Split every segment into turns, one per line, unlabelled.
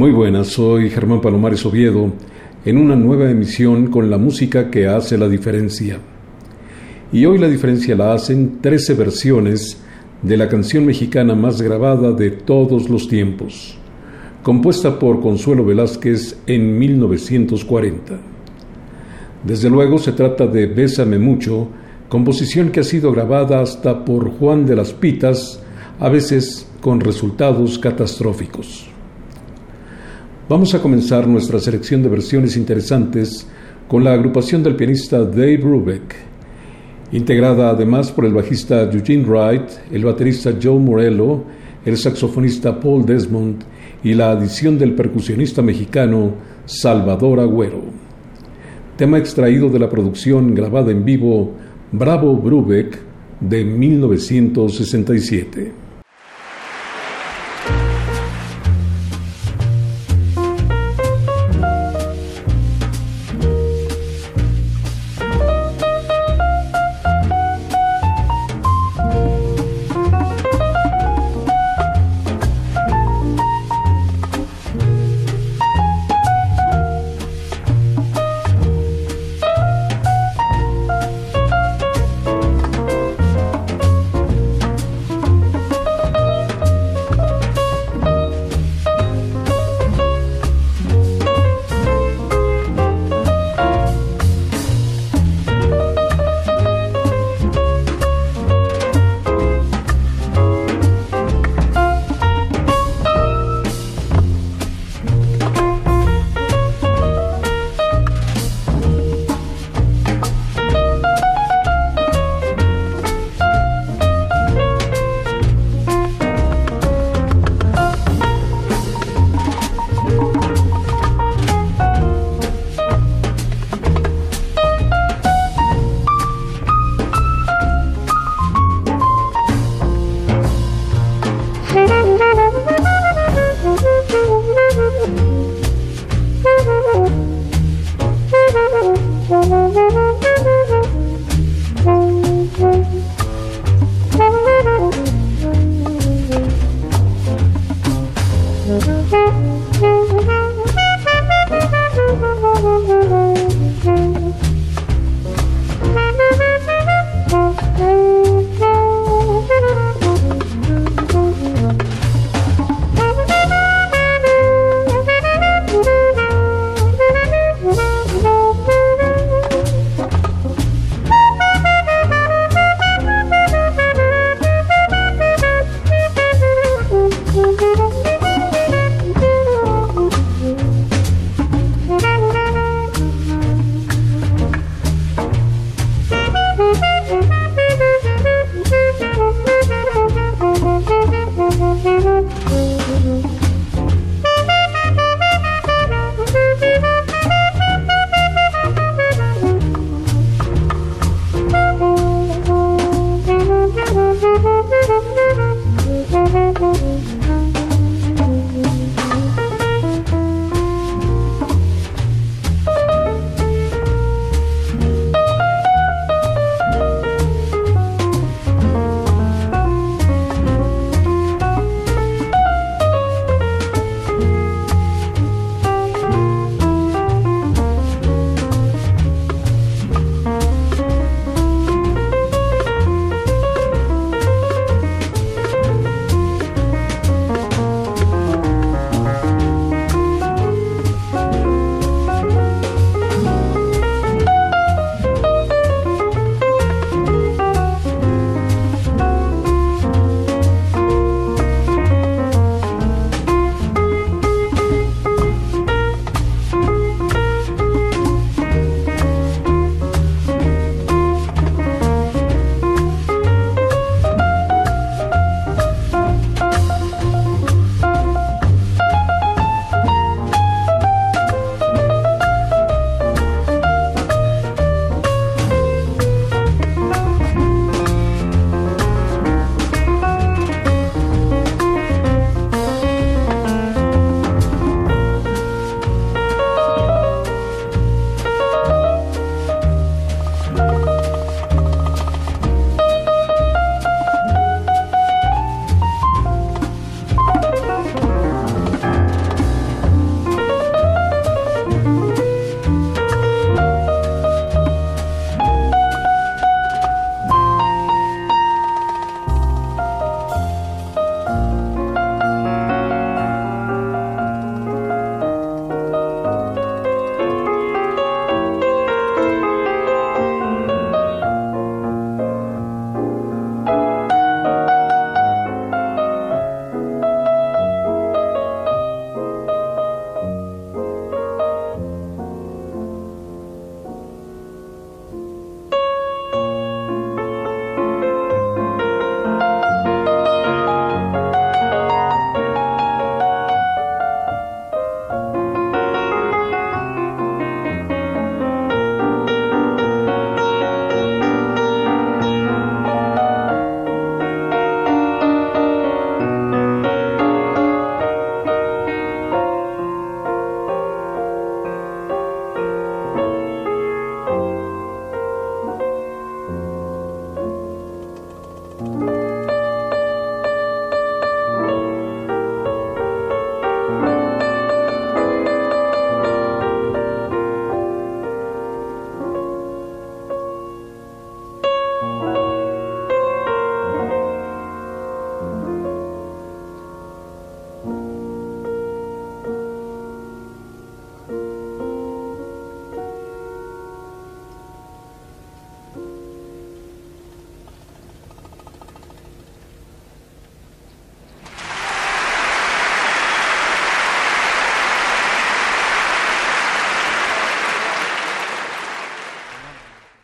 Muy buenas, soy Germán Palomares Oviedo en una nueva emisión con la música que hace la diferencia. Y hoy la diferencia la hacen 13 versiones de la canción mexicana más grabada de todos los tiempos, compuesta por Consuelo Velázquez en 1940. Desde luego se trata de Bésame mucho, composición que ha sido grabada hasta por Juan de las Pitas, a veces con resultados catastróficos. Vamos a comenzar nuestra selección de versiones interesantes con la agrupación del pianista Dave Brubeck, integrada además por el bajista Eugene Wright, el baterista Joe Morello, el saxofonista Paul Desmond y la adición del percusionista mexicano Salvador Agüero. Tema extraído de la producción grabada en vivo Bravo Brubeck de 1967.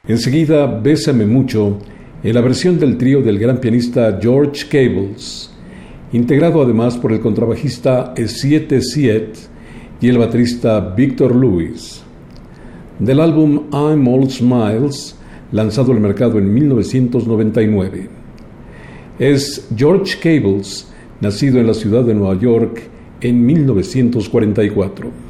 Enseguida, Bésame mucho, en la versión del trío del gran pianista George Cables, integrado además por el contrabajista Siete Siet y el baterista Victor Lewis. Del álbum I'm All Smiles, lanzado al mercado en 1999. Es George Cables, nacido en la ciudad de Nueva York en 1944.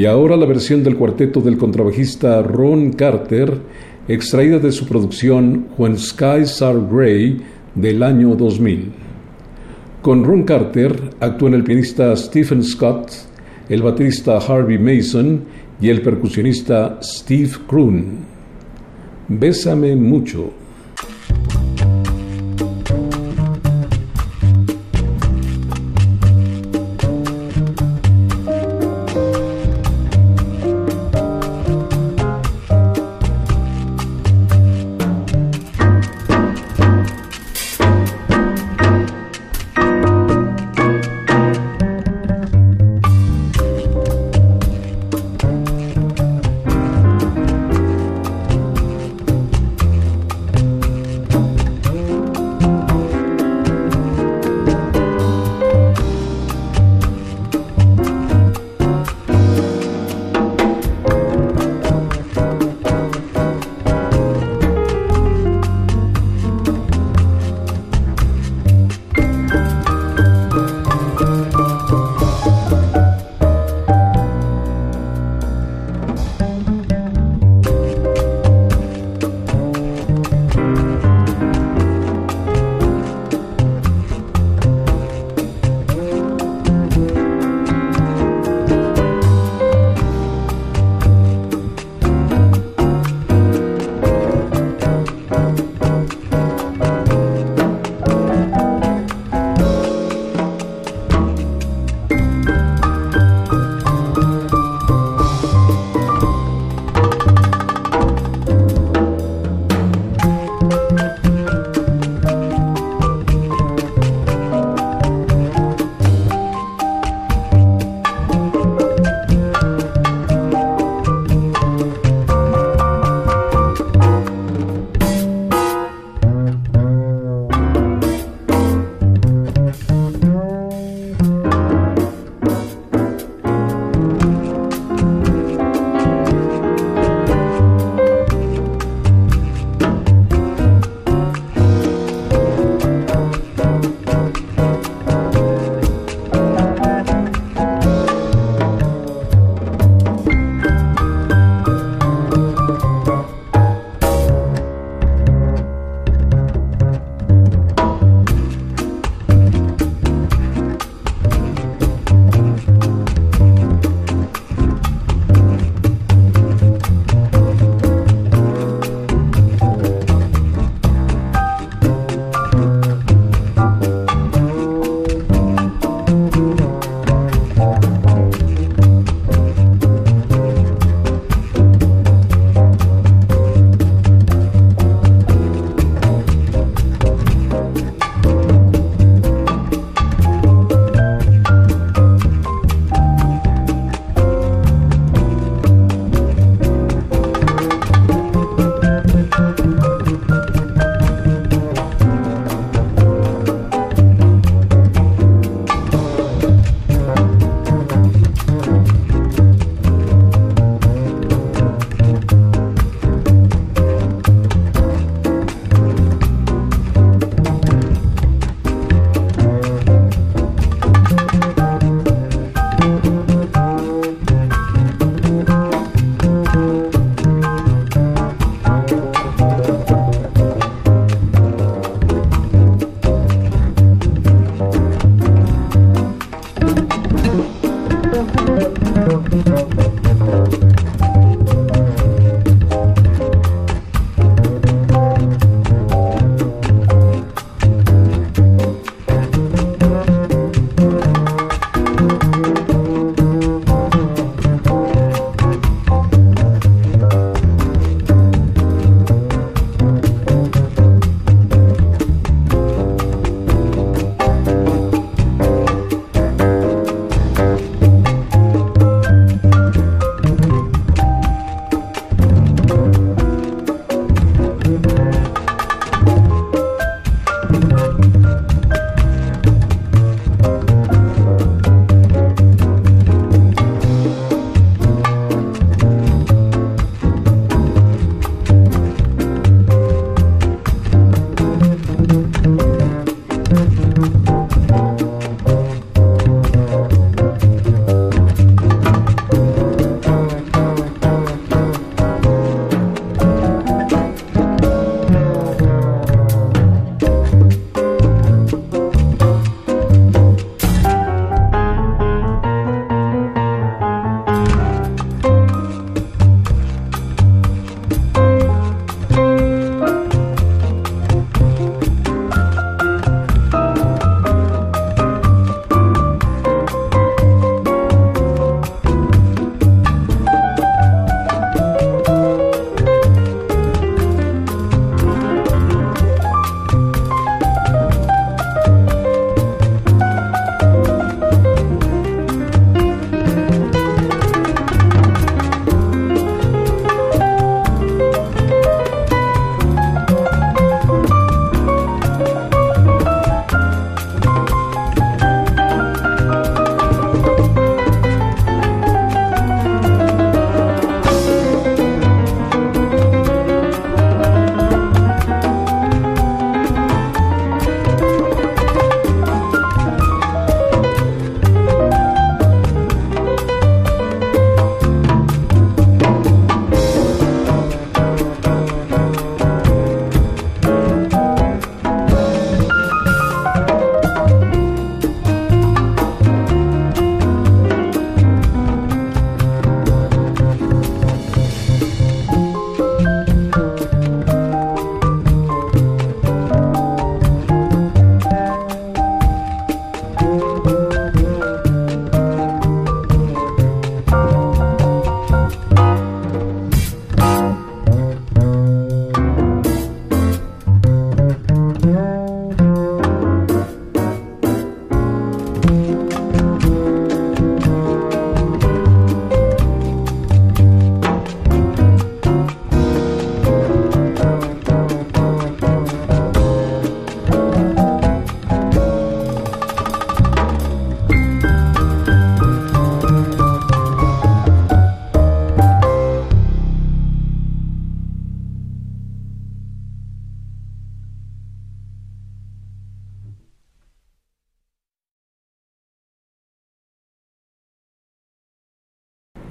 Y ahora la versión del cuarteto del contrabajista Ron Carter, extraída de su producción When Skies Are Grey del año 2000. Con Ron Carter actúan el pianista Stephen Scott, el baterista Harvey Mason y el percusionista Steve Kroon. Bésame mucho.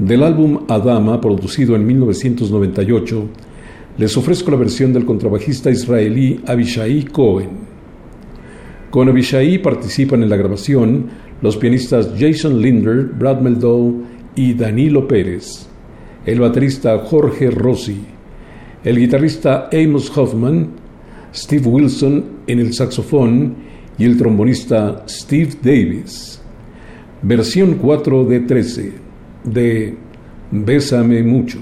Del álbum Adama, producido en 1998, les ofrezco la versión del contrabajista israelí Abishai Cohen. Con Abishai participan en la grabación los pianistas Jason Linder, Brad Meldow y Danilo Pérez, el baterista Jorge Rossi, el guitarrista Amos Hoffman, Steve Wilson en el saxofón y el trombonista Steve Davis. Versión 4 de 13 de Bésame mucho.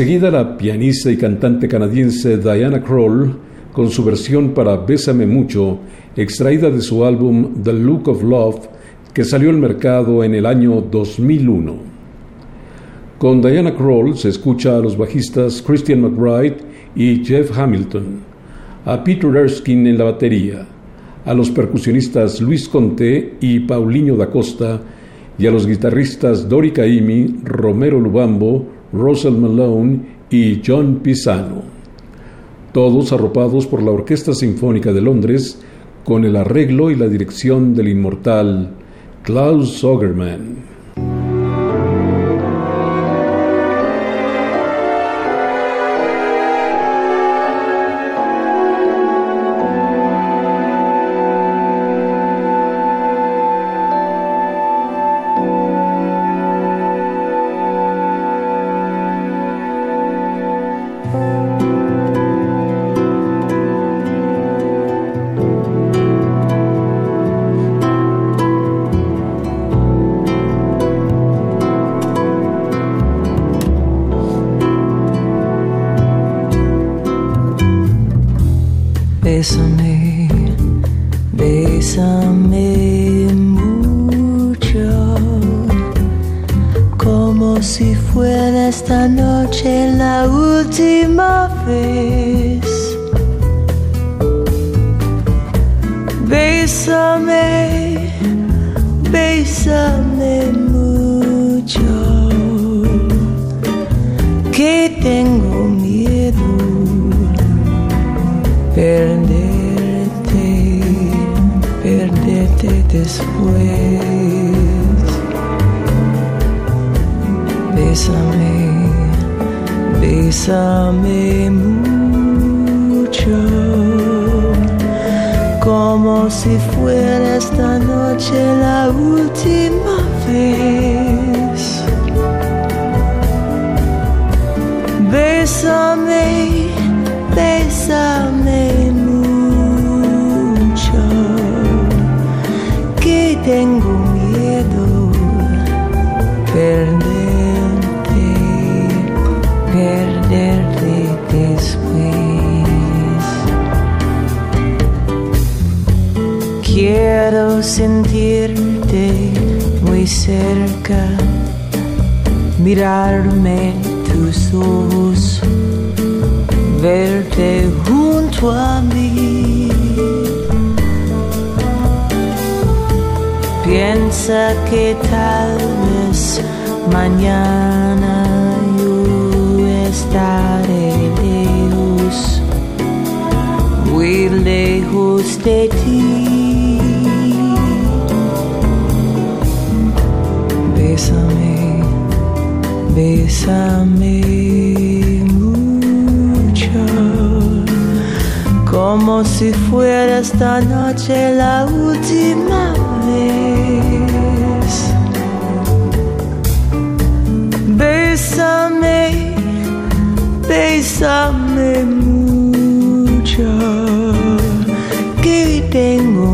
Enseguida la pianista y cantante canadiense Diana Kroll con su versión para Bésame mucho, extraída de su álbum The Look of Love, que salió al mercado en el año 2001. Con Diana Kroll se escucha a los bajistas Christian McBride y Jeff Hamilton, a Peter Erskine en la batería, a los percusionistas Luis Conté y Paulinho da Costa, y a los guitarristas Dori Caimi, Romero Lubambo, Russell Malone y John Pisano. Todos arropados por la Orquesta Sinfónica de Londres con el arreglo y la dirección del inmortal Klaus Sogerman.
Como si fuera esta noche la última vez. Bésame, bésame mucho, que tengo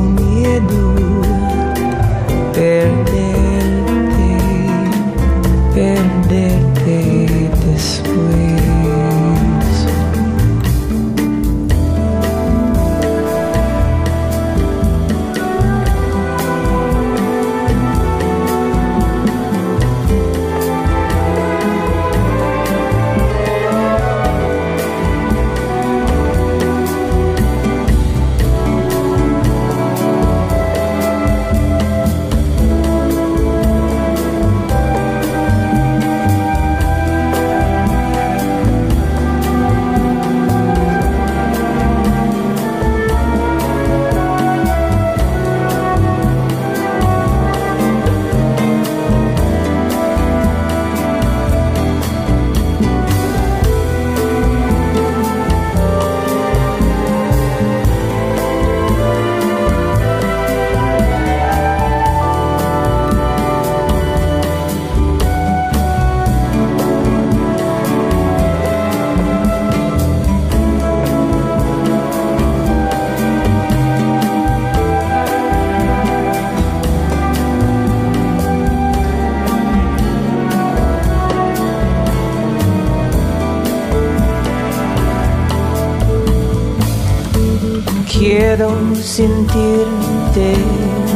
sentirte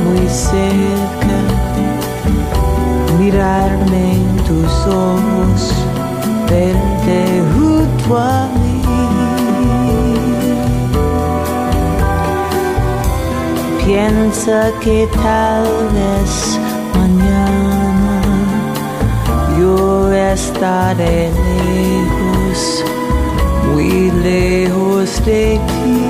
muy cerca, mirarme en tus ojos, verte junto a mí. Piensa que tal vez mañana yo estaré lejos, muy lejos de ti.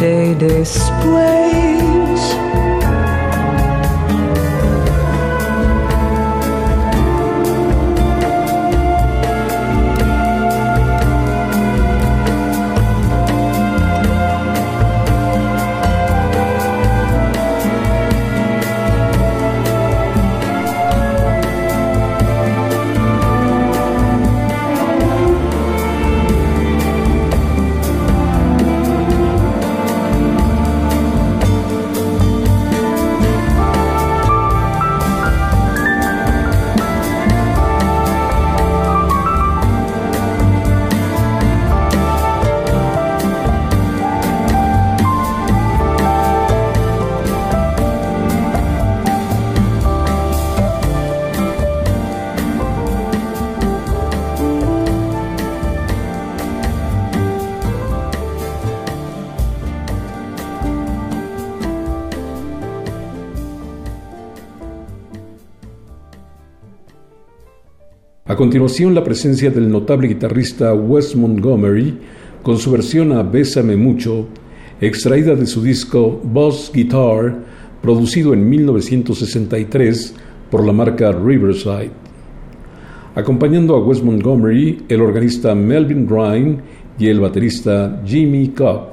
day después.
continuación, la presencia del notable guitarrista Wes Montgomery con su versión a Bésame Mucho, extraída de su disco Boss Guitar, producido en 1963 por la marca Riverside. Acompañando a Wes Montgomery, el organista Melvin Ryan y el baterista Jimmy Cobb.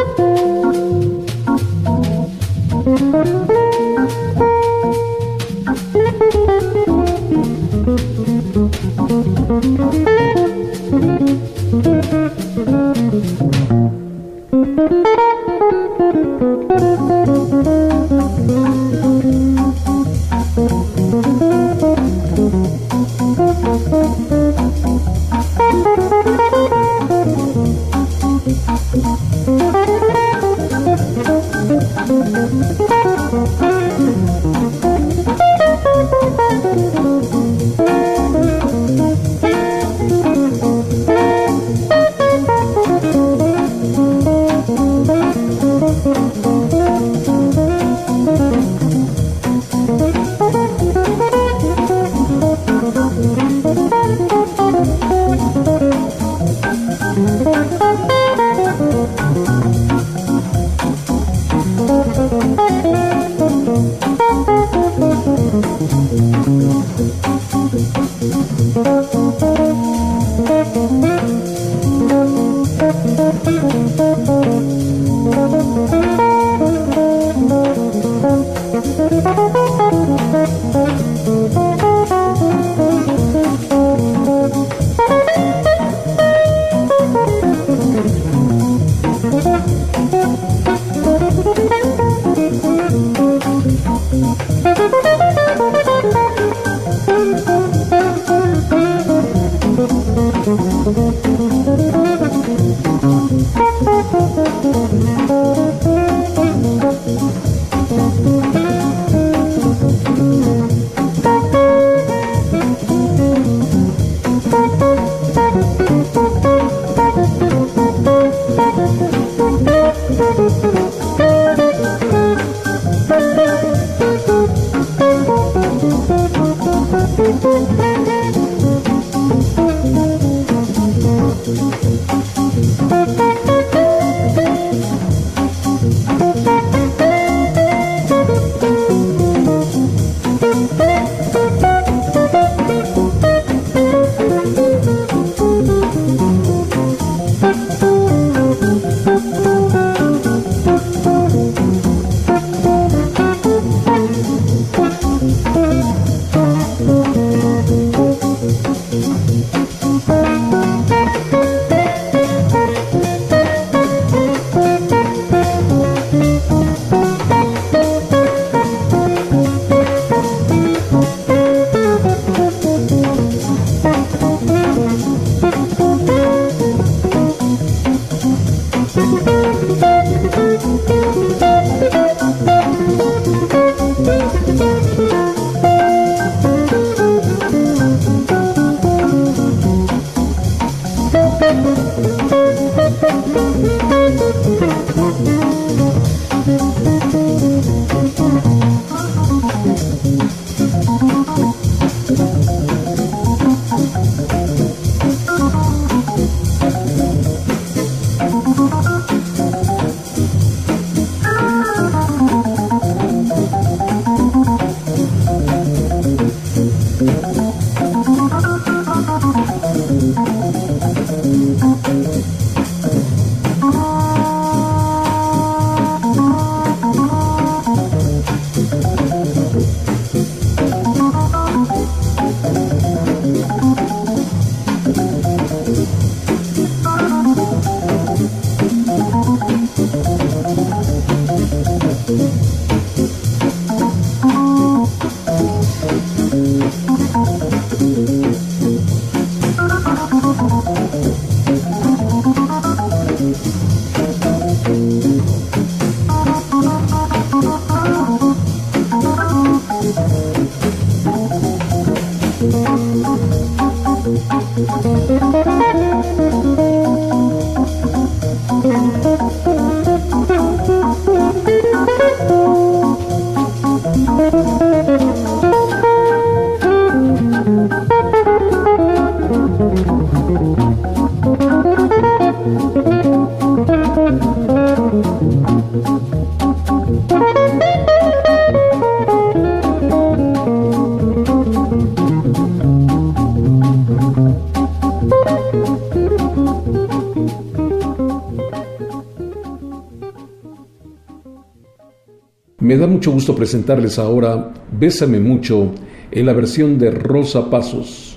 mucho gusto presentarles ahora Bésame mucho en la versión de Rosa Pasos,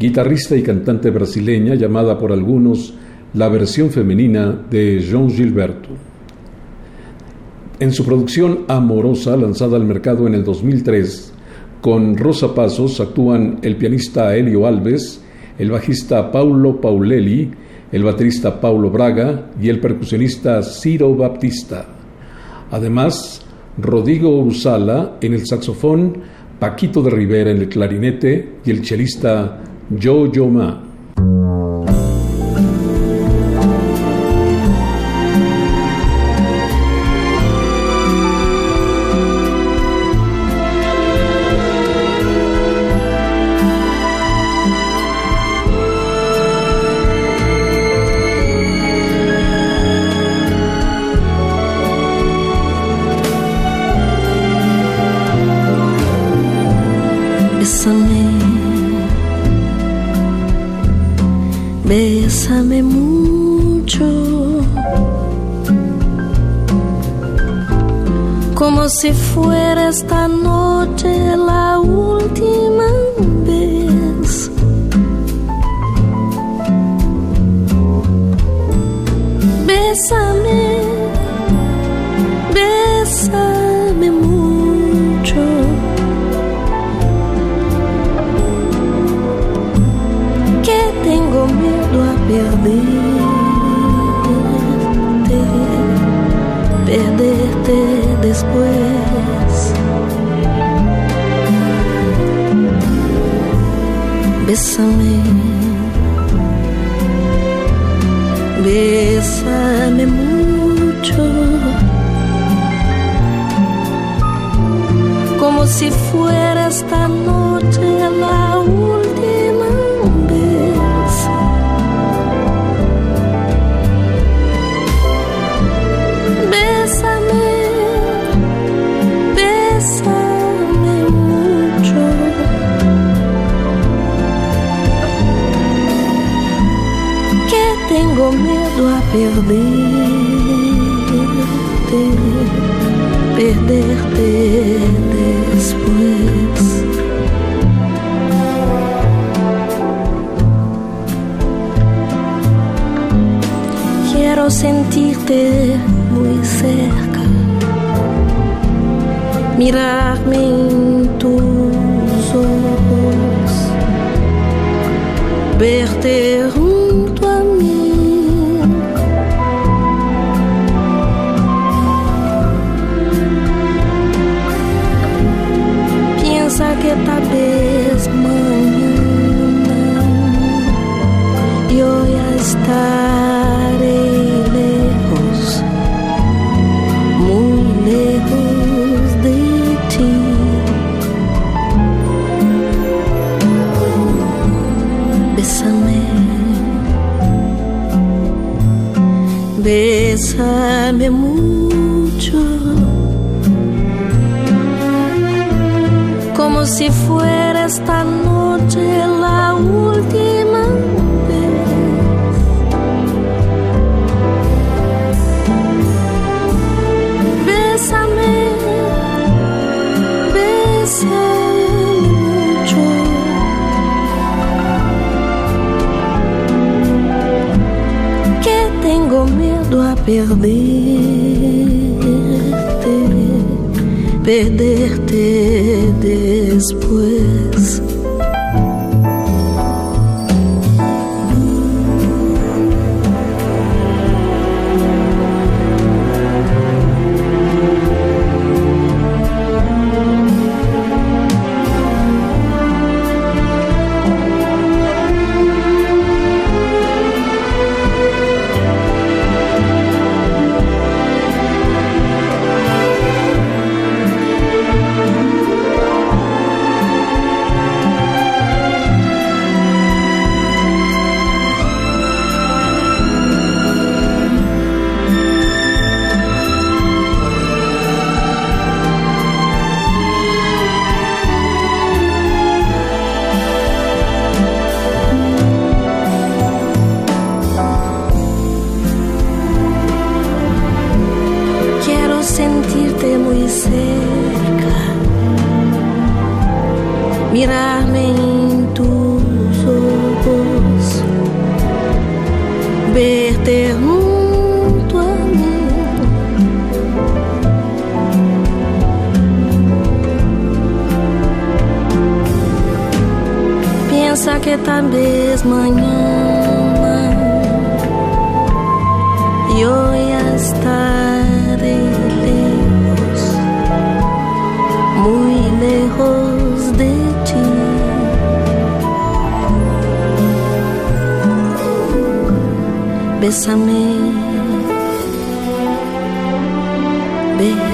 guitarrista y cantante brasileña llamada por algunos la versión femenina de João Gilberto. En su producción Amorosa, lanzada al mercado en el 2003, con Rosa Pasos actúan el pianista Helio Alves, el bajista Paulo Paulelli, el baterista Paulo Braga y el percusionista Ciro Baptista. Además, Rodrigo Ursala en el saxofón, Paquito de Rivera en el clarinete y el chelista Joe Ma.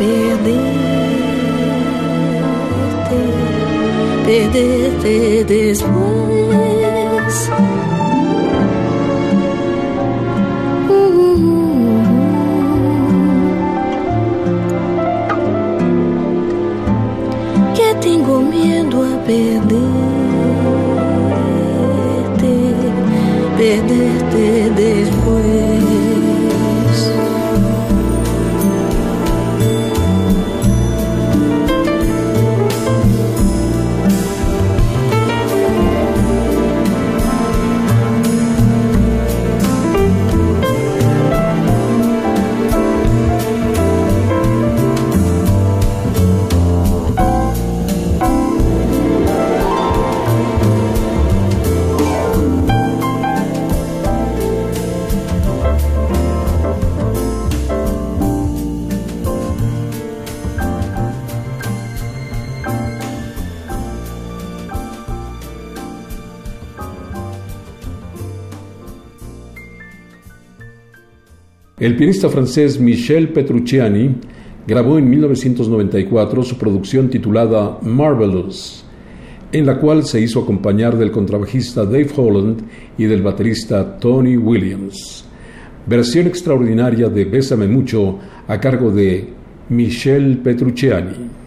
Miedo a perderte, perderte después.
El pianista francés Michel Petrucciani grabó en 1994 su producción titulada Marvelous, en la cual se hizo acompañar del contrabajista Dave Holland y del baterista Tony Williams. Versión extraordinaria de Bésame mucho a cargo de Michel Petrucciani.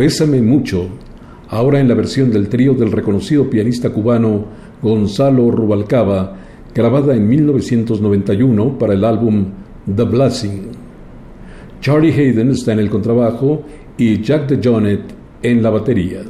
Bésame mucho, ahora en la versión del trío del reconocido pianista cubano Gonzalo Rubalcaba, grabada en 1991 para el álbum The Blessing. Charlie Hayden está en el contrabajo y Jack DeJohnette en la batería.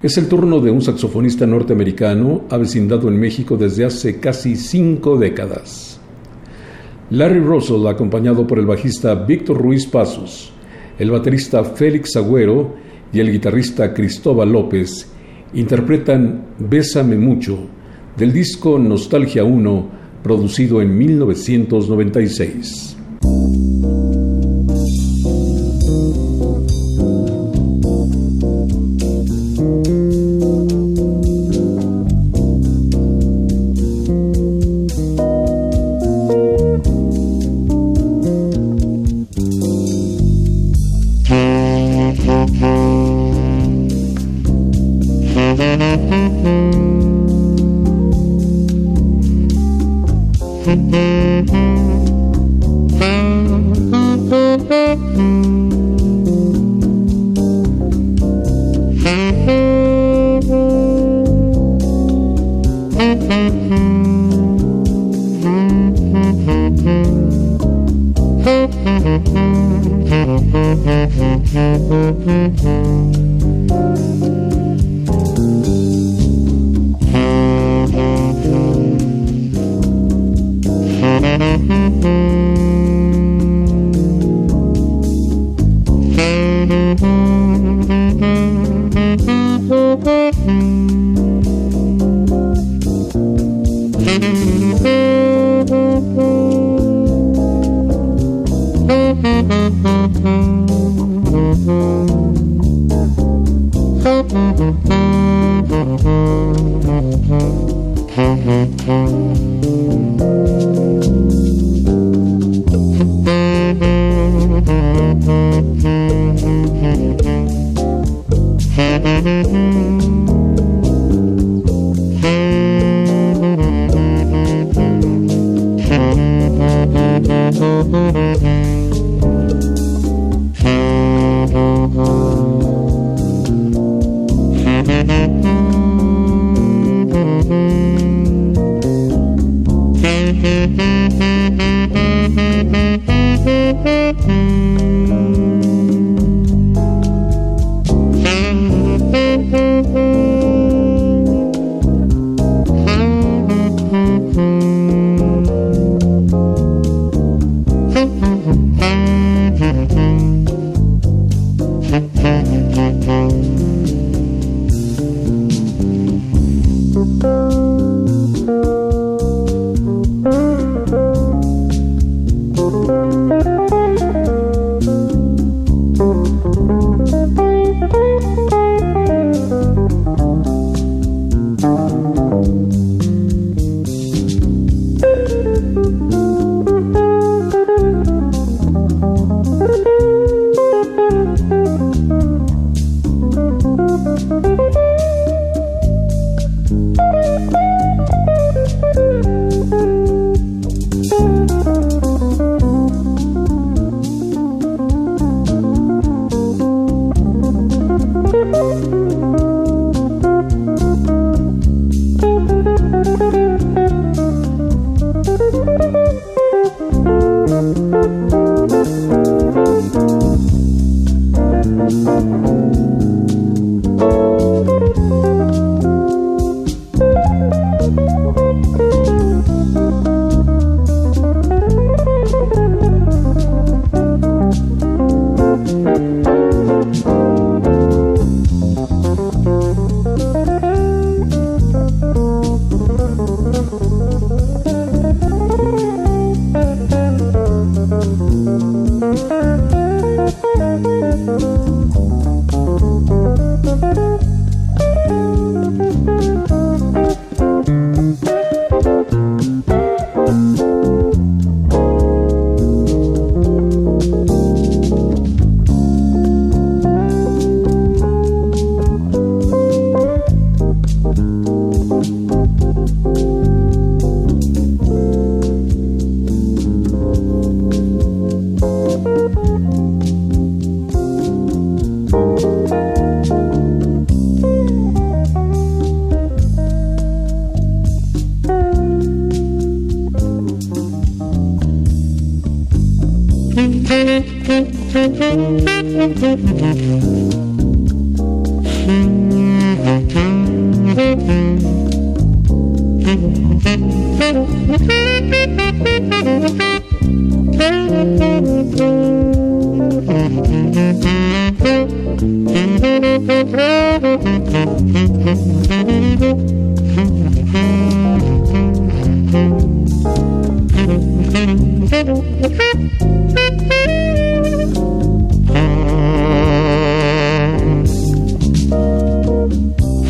Es el turno de un saxofonista norteamericano avecindado en México desde hace casi cinco décadas. Larry Russell, acompañado por el bajista Víctor Ruiz Pasos, el baterista Félix Agüero y el guitarrista Cristóbal López, interpretan Bésame mucho del disco Nostalgia 1, producido en 1996.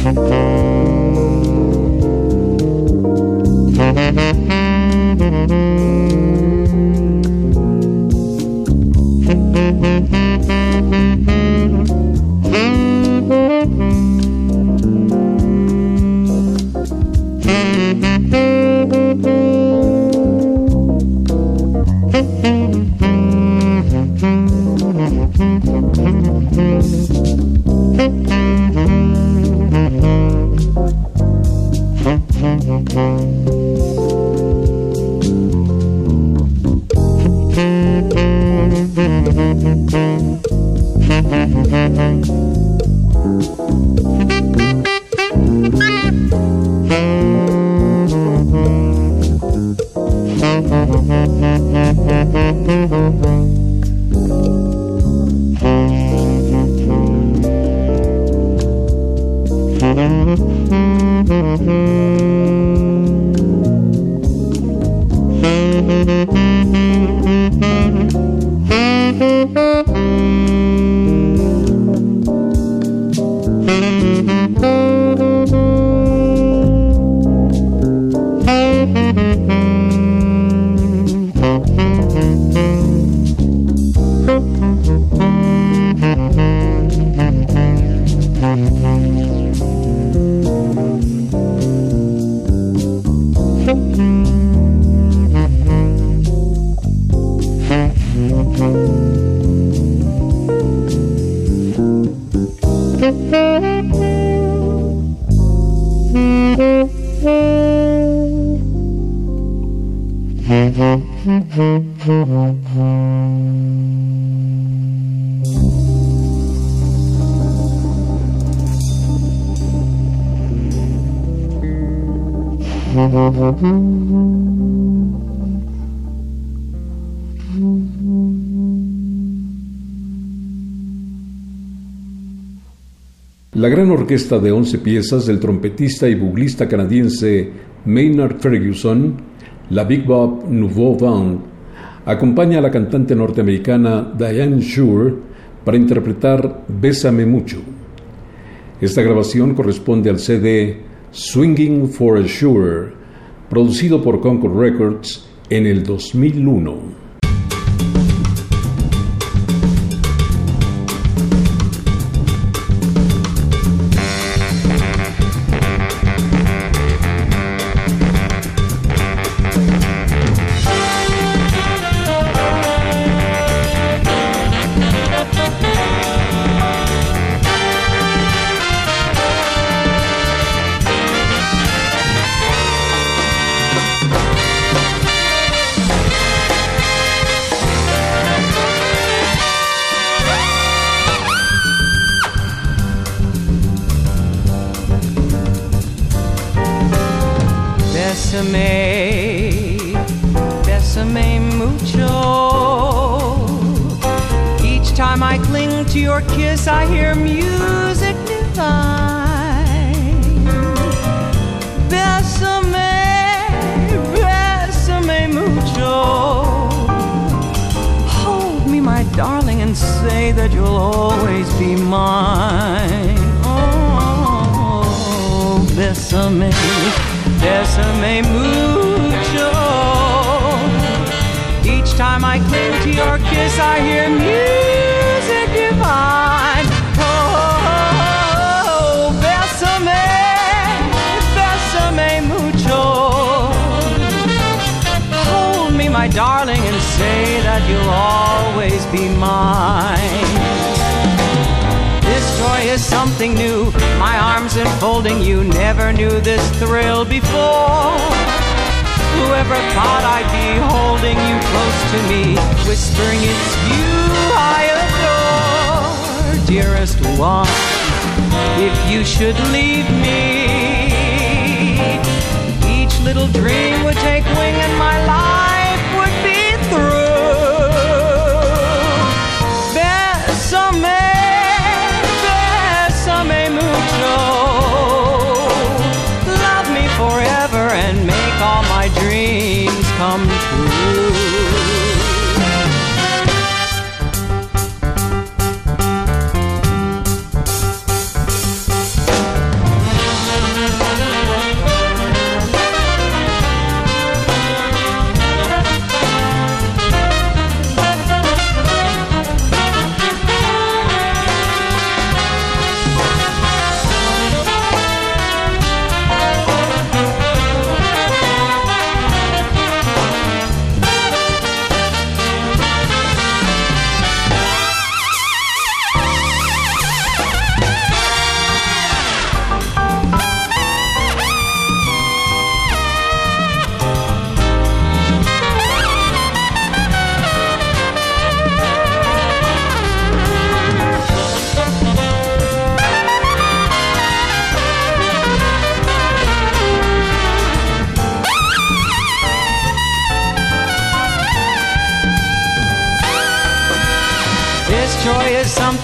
La gran orquesta de 11 piezas del trompetista y buglista canadiense Maynard Ferguson, la Big Bob Nouveau Band, acompaña a la cantante norteamericana Diane Shure para interpretar Bésame mucho. Esta grabación corresponde al CD Swinging for a Sure, producido por Concord Records en el 2001.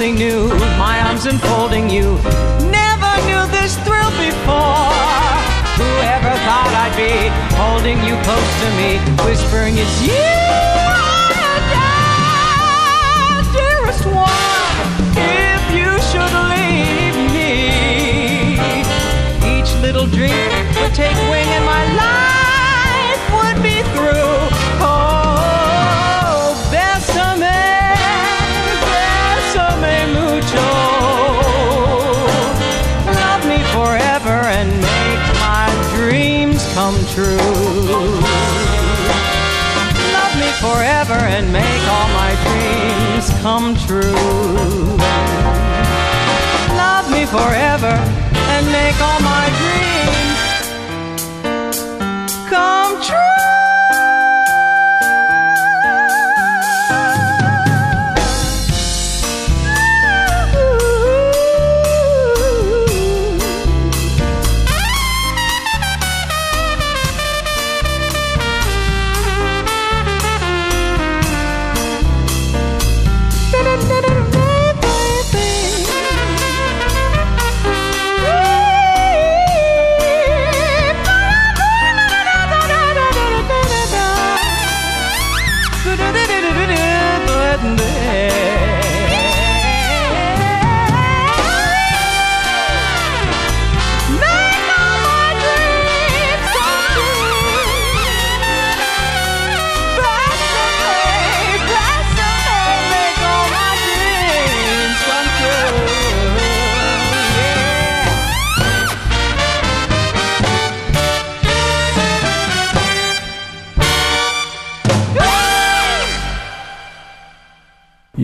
Something new. My arms enfolding you. Never knew this thrill before. Whoever thought I'd be holding you close to me, whispering it's you, come true. Love me forever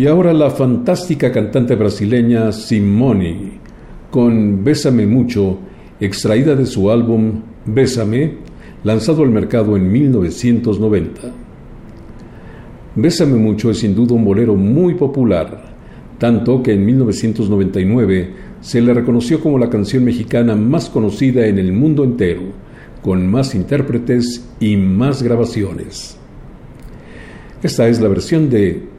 Y ahora la fantástica cantante brasileña Simone, con Bésame Mucho, extraída de su álbum Bésame, lanzado al mercado en 1990. Bésame Mucho es sin duda un bolero muy popular, tanto que en 1999 se le reconoció como la canción mexicana más conocida en el mundo entero, con más intérpretes y más grabaciones. Esta es la versión de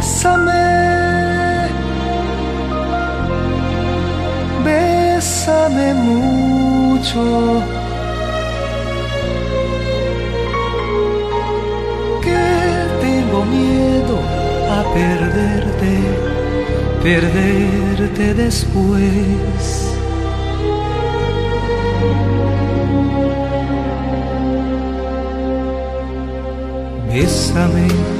Bésame, bésame mucho. Que tengo miedo a perderte, perderte después. Bésame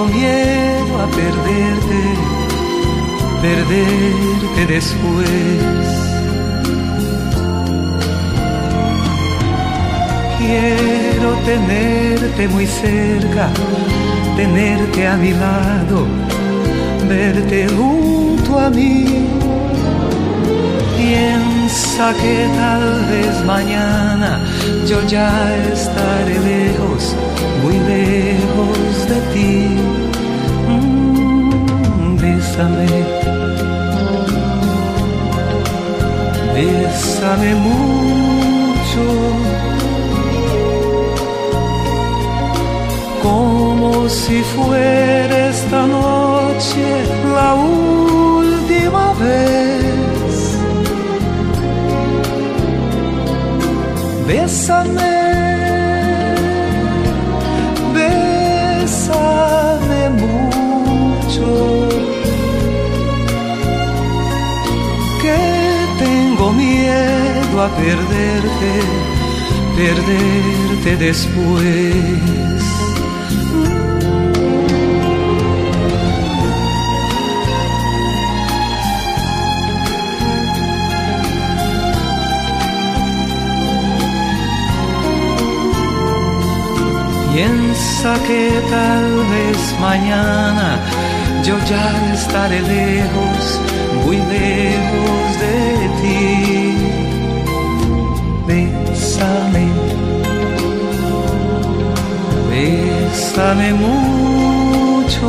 tengo miedo a perderte, perderte después. Quiero tenerte muy cerca, tenerte a mi lado verte junto a mí. Piensa que tal vez mañana yo ya estaré lejos, muy lejos de ti. Mm, bésame, bésame mucho. Como si fuera esta noche la última vez. Bésame, miedo a perderte, perderte después. Piensa que tal vez mañana yo ya estaré lejos, muy lejos de ti. Bésame, bésame mucho.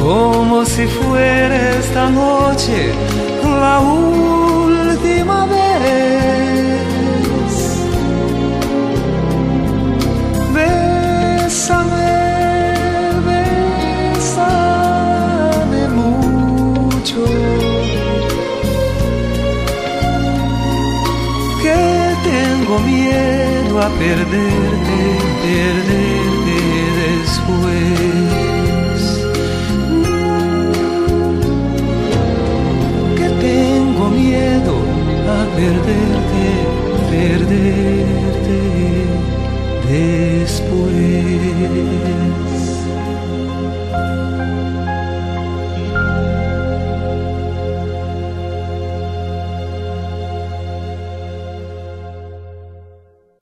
Como si fuera esta noche la última Bésame, bésame mucho. Que tengo miedo a perderte, perderte después. Que tengo miedo a perderte, perderte después.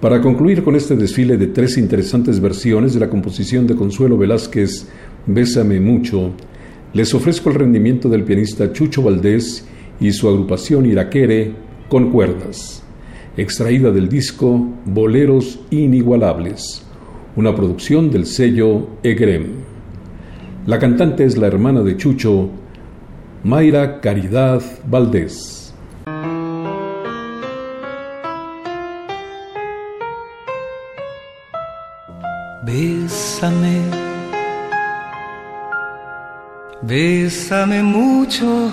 Para concluir con este desfile de tres interesantes versiones de la composición de Consuelo Velázquez, Bésame mucho, les ofrezco el rendimiento del pianista Chucho Valdés y su agrupación Iraquere con cuerdas, extraída del disco Boleros Inigualables, una producción del sello Egrem. La cantante es la hermana de Chucho, Mayra Caridad Valdés.
Bésame, bésame mucho.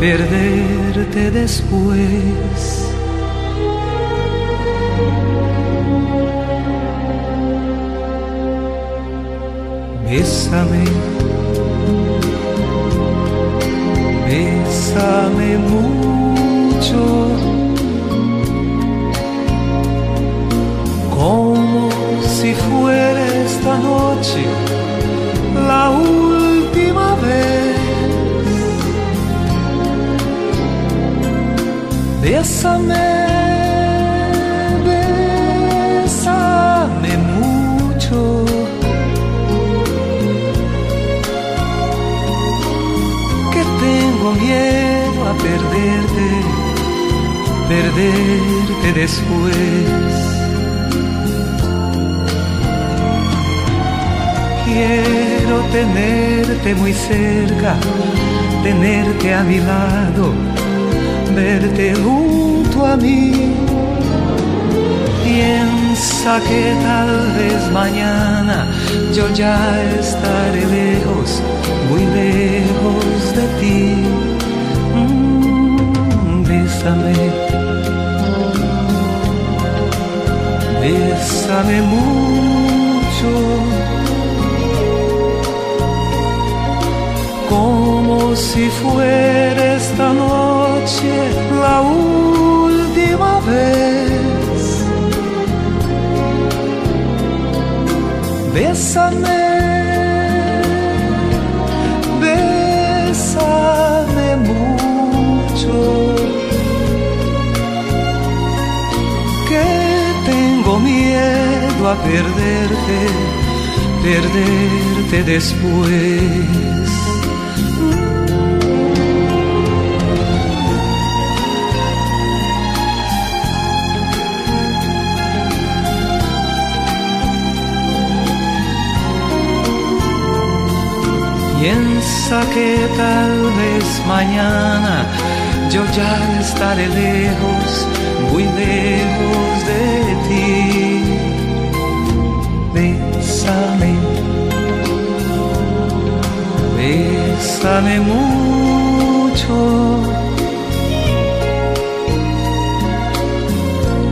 perderte después. Bésame, bésame mucho, como si fuera esta noche la última vez. Bésame, bésame mucho. Que tengo miedo a perderte, perderte después. Quiero tenerte muy cerca, tenerte a mi lado verte junto a mí. Piensa que tal vez mañana yo ya estaré lejos, muy lejos de ti. Mm, bésame, bésame mucho como si fuera esta noche la última vez. Bésame, bésame mucho. Que tengo miedo a perderte, perderte después. Piensa que tal vez mañana yo ya estaré lejos, muy lejos de ti. Bésame, bésame mucho.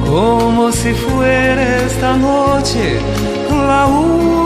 Como si fuera esta noche la última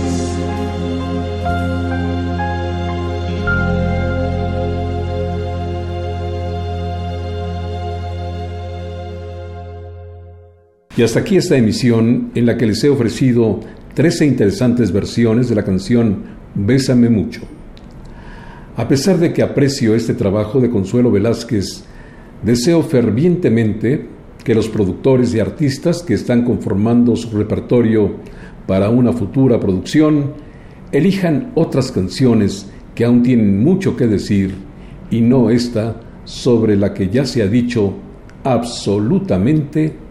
Y hasta aquí esta emisión en la que les he ofrecido 13 interesantes versiones de la canción Bésame mucho. A pesar de que aprecio este trabajo de Consuelo Velázquez, deseo fervientemente que los productores y artistas que están conformando su repertorio para una futura producción elijan otras canciones que aún tienen mucho que decir y no esta sobre la que ya se ha dicho absolutamente